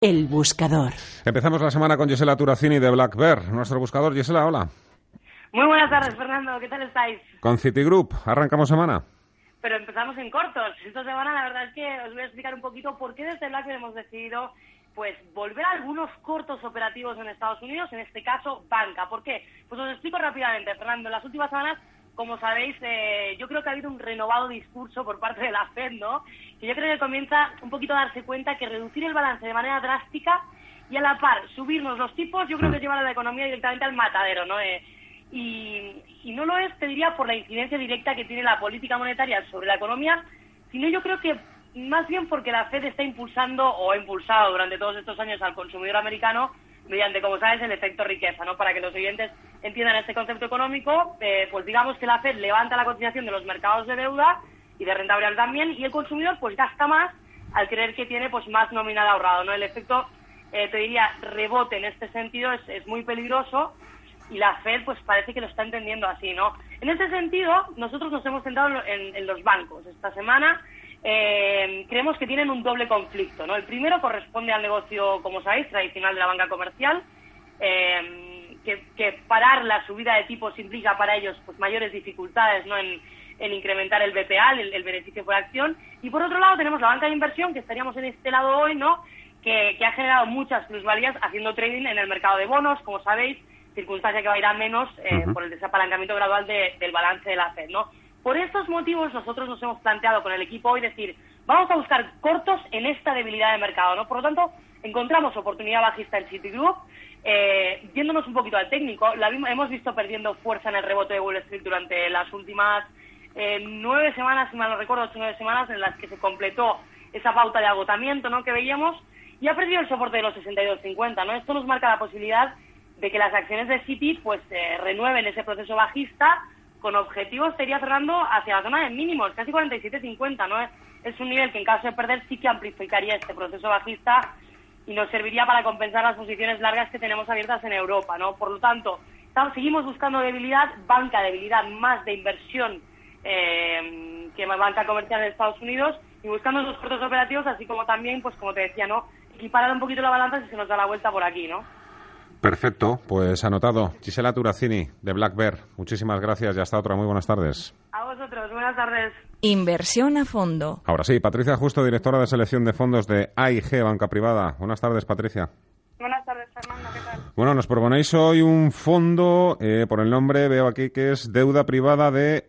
El buscador. Empezamos la semana con Gisela Turacini de Black Bear, nuestro buscador. Gisela, hola. Muy buenas tardes, Fernando. ¿Qué tal estáis? Con Citigroup, arrancamos semana. Pero empezamos en cortos. Esta semana la verdad es que os voy a explicar un poquito por qué desde Black Bear hemos decidido pues volver a algunos cortos operativos en Estados Unidos, en este caso banca. ¿Por qué? Pues os explico rápidamente, Fernando. En las últimas semanas, como sabéis, eh, yo creo que ha habido un renovado discurso por parte de la Fed, ¿no? Que yo creo que comienza un poquito a darse cuenta que reducir el balance de manera drástica y a la par subirnos los tipos, yo creo que lleva a la economía directamente al matadero, ¿no? Eh, y, y no lo es, te diría, por la incidencia directa que tiene la política monetaria sobre la economía, sino yo creo que más bien porque la Fed está impulsando o ha impulsado durante todos estos años al consumidor americano mediante, como sabes, el efecto riqueza, ¿no? Para que los oyentes entiendan este concepto económico, eh, pues digamos que la Fed levanta la cotización de los mercados de deuda y de rentabilidad también y el consumidor pues gasta más al creer que tiene pues más nominal ahorrado, ¿no? El efecto, eh, te diría, rebote en este sentido es, es muy peligroso y la Fed pues parece que lo está entendiendo así, ¿no? En ese sentido, nosotros nos hemos centrado en, en los bancos. Esta semana eh, creemos que tienen un doble conflicto. ¿no? El primero corresponde al negocio, como sabéis, tradicional de la banca comercial, eh, que, parar la subida de tipos implica para ellos pues mayores dificultades ¿no? en, incrementar el BPA, el, beneficio por acción. Y por otro lado tenemos la banca de inversión, que estaríamos en este lado hoy, ¿no? que, ha generado muchas plusvalías haciendo trading en el mercado de bonos, como sabéis, circunstancia que va a ir a menos eh, por el desapalancamiento gradual del balance de la FED. ¿no? Por estos motivos nosotros nos hemos planteado con el equipo hoy decir, vamos a buscar cortos en esta debilidad de mercado, ¿no? Por lo tanto, encontramos oportunidad bajista en Citigroup, eh, yéndonos un poquito al técnico, la hemos visto perdiendo fuerza en el rebote de Wall Street durante las últimas eh, nueve semanas, si mal no recuerdo, ocho nueve semanas en las que se completó esa pauta de agotamiento ¿no? que veíamos y ha perdido el soporte de los 62.50. ¿no? Esto nos marca la posibilidad de que las acciones de Citi pues eh, renueven ese proceso bajista con objetivos sería cerrando hacia la zona de mínimos, casi 47.50, ¿no? Es un nivel que en caso de perder sí que amplificaría este proceso bajista y nos serviría para compensar las posiciones largas que tenemos abiertas en Europa, ¿no? Por lo tanto, estamos, seguimos buscando debilidad, banca debilidad más de inversión eh, que banca comercial en Estados Unidos y buscando esos cortos operativos, así como también, pues como te decía, ¿no? Equiparar un poquito la balanza si se nos da la vuelta por aquí, ¿no? Perfecto, pues anotado. Gisela Turacini, de Black Bear. Muchísimas gracias y hasta otra. Muy buenas tardes. A vosotros, buenas tardes. Inversión a fondo. Ahora sí, Patricia Justo, directora de selección de fondos de AIG, Banca Privada. Buenas tardes, Patricia. Buenas tardes, Fernando. ¿Qué tal? Bueno, nos proponéis hoy un fondo, eh, por el nombre veo aquí que es Deuda Privada de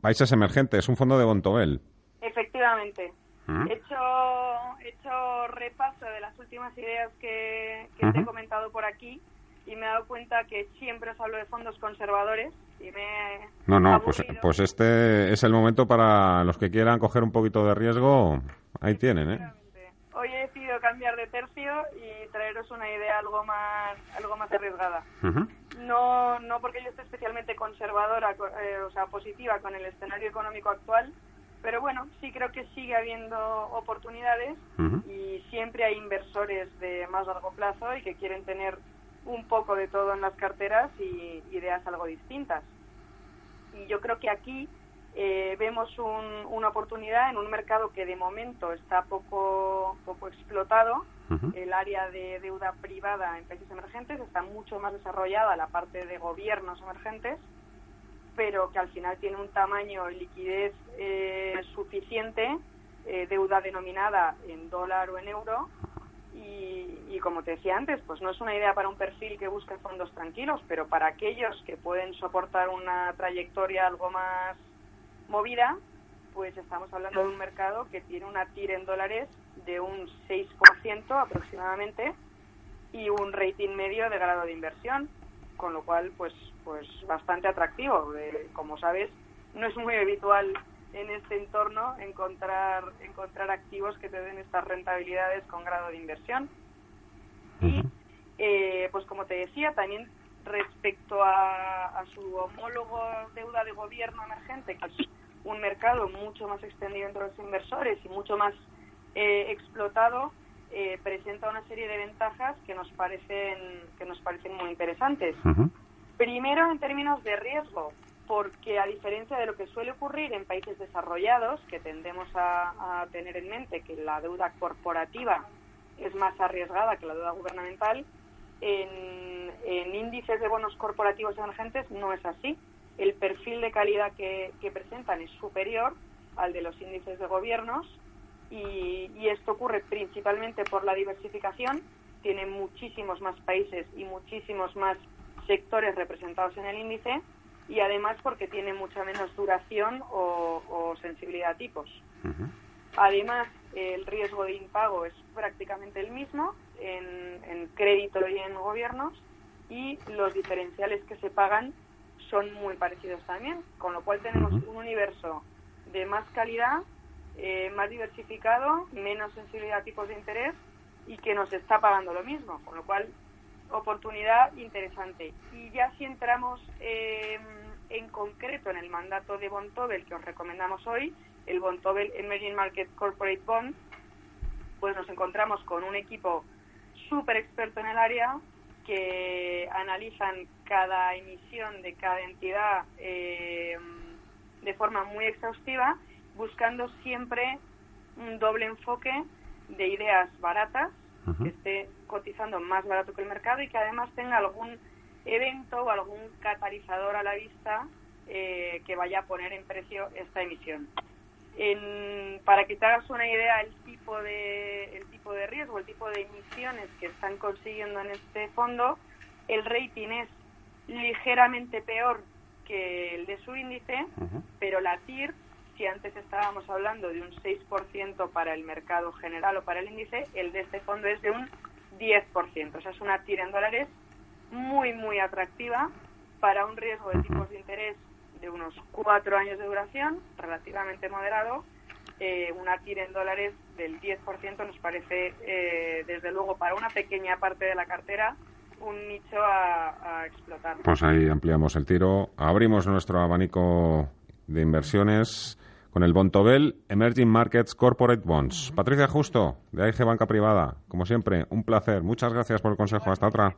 Países Emergentes, un fondo de Bontobel. Efectivamente. He hecho, hecho repaso de las últimas ideas que, te he comentado por aquí y me he dado cuenta que siempre os hablo de fondos conservadores y me No, no, pues, pues este es el momento para los que quieran coger un poquito de riesgo, ahí tienen, ¿eh? Hoy he decidido cambiar de tercio y traeros una idea algo más algo más arriesgada. No no porque yo esté especialmente conservadora, eh, o sea, positiva con el escenario económico actual, sí creo que sigue habiendo oportunidades y siempre hay inversores de más largo plazo y que quieren tener un poco de todo en las carteras y ideas algo distintas. Y yo creo que aquí eh, vemos una oportunidad en un mercado que de momento está poco, poco explotado. El área de deuda privada en países emergentes está mucho más desarrollada, la parte de gobiernos emergentes pero que al final tiene un tamaño y liquidez eh, suficiente, eh, deuda denominada en dólar o en euro, y, como te decía antes, pues no es una idea para un perfil que busque fondos tranquilos, pero para aquellos que pueden soportar una trayectoria algo más movida, pues estamos hablando de un mercado que tiene una TIR en dólares de un 6% aproximadamente y un rating medio de grado de inversión, con lo cual pues pues bastante atractivo. como sabes, no es muy habitual en este entorno encontrar encontrar activos que te den estas rentabilidades con grado de inversión. Y, eh, pues como te decía, también respecto a, su homólogo deuda de gobierno emergente, que es un mercado mucho más extendido entre los inversores y mucho más eh, explotado, eh, presenta una serie de ventajas que nos parecen que nos parecen muy interesantes. Primero, en términos de riesgo, porque a diferencia de lo que suele ocurrir en países desarrollados, que tendemos a, tener en mente que la deuda corporativa es más arriesgada que la deuda gubernamental, en, índices de bonos corporativos emergentes no es así. El perfil de calidad que, presentan es superior al de los índices de gobiernos y, y, esto ocurre principalmente por la diversificación. Tiene muchísimos más países y muchísimos más sectores representados en el índice y además porque tiene mucha menos duración o, sensibilidad a tipos. Además, el riesgo de impago es prácticamente el mismo en, crédito y en gobiernos y los diferenciales que se pagan son muy parecidos también, con lo cual tenemos un universo de más calidad, eh, más diversificado, menos sensibilidad a tipos de interés y que nos está pagando lo mismo, con lo cual oportunidad interesante. Y ya si entramos eh, en concreto en el mandato de Bontobel que os recomendamos hoy, el Bontobel Emerging Market Corporate Bond, pues nos encontramos con un equipo súper experto en el área que analizan cada emisión de cada entidad eh, de forma muy exhaustiva, buscando siempre un doble enfoque de ideas baratas, que esté cotizando más barato que el mercado y que además tenga algún evento o algún catalizador a la vista eh, que vaya a poner en precio esta emisión. para que te hagas una idea el tipo de el tipo de riesgo, el tipo de emisiones que están consiguiendo en este fondo, el rating es ligeramente peor que el de su índice, pero la TIR, si antes estábamos hablando de un 6% para el mercado general o para el índice, el de este fondo es de un 10%. O sea, es una TIR en dólares muy, muy atractiva para un riesgo de tipos de interés de unos cuatro años de duración, relativamente moderado. Eh, una tira en dólares del 10% nos parece, eh, desde luego, para una pequeña parte de la cartera, un nicho a, a, explotar. Pues ahí ampliamos el tiro, abrimos nuestro abanico de inversiones con el Bontobel Emerging Markets Corporate Bonds. Patricia Justo, de AIG Banca Privada, como siempre, un placer. Muchas gracias por el consejo. Hasta otra.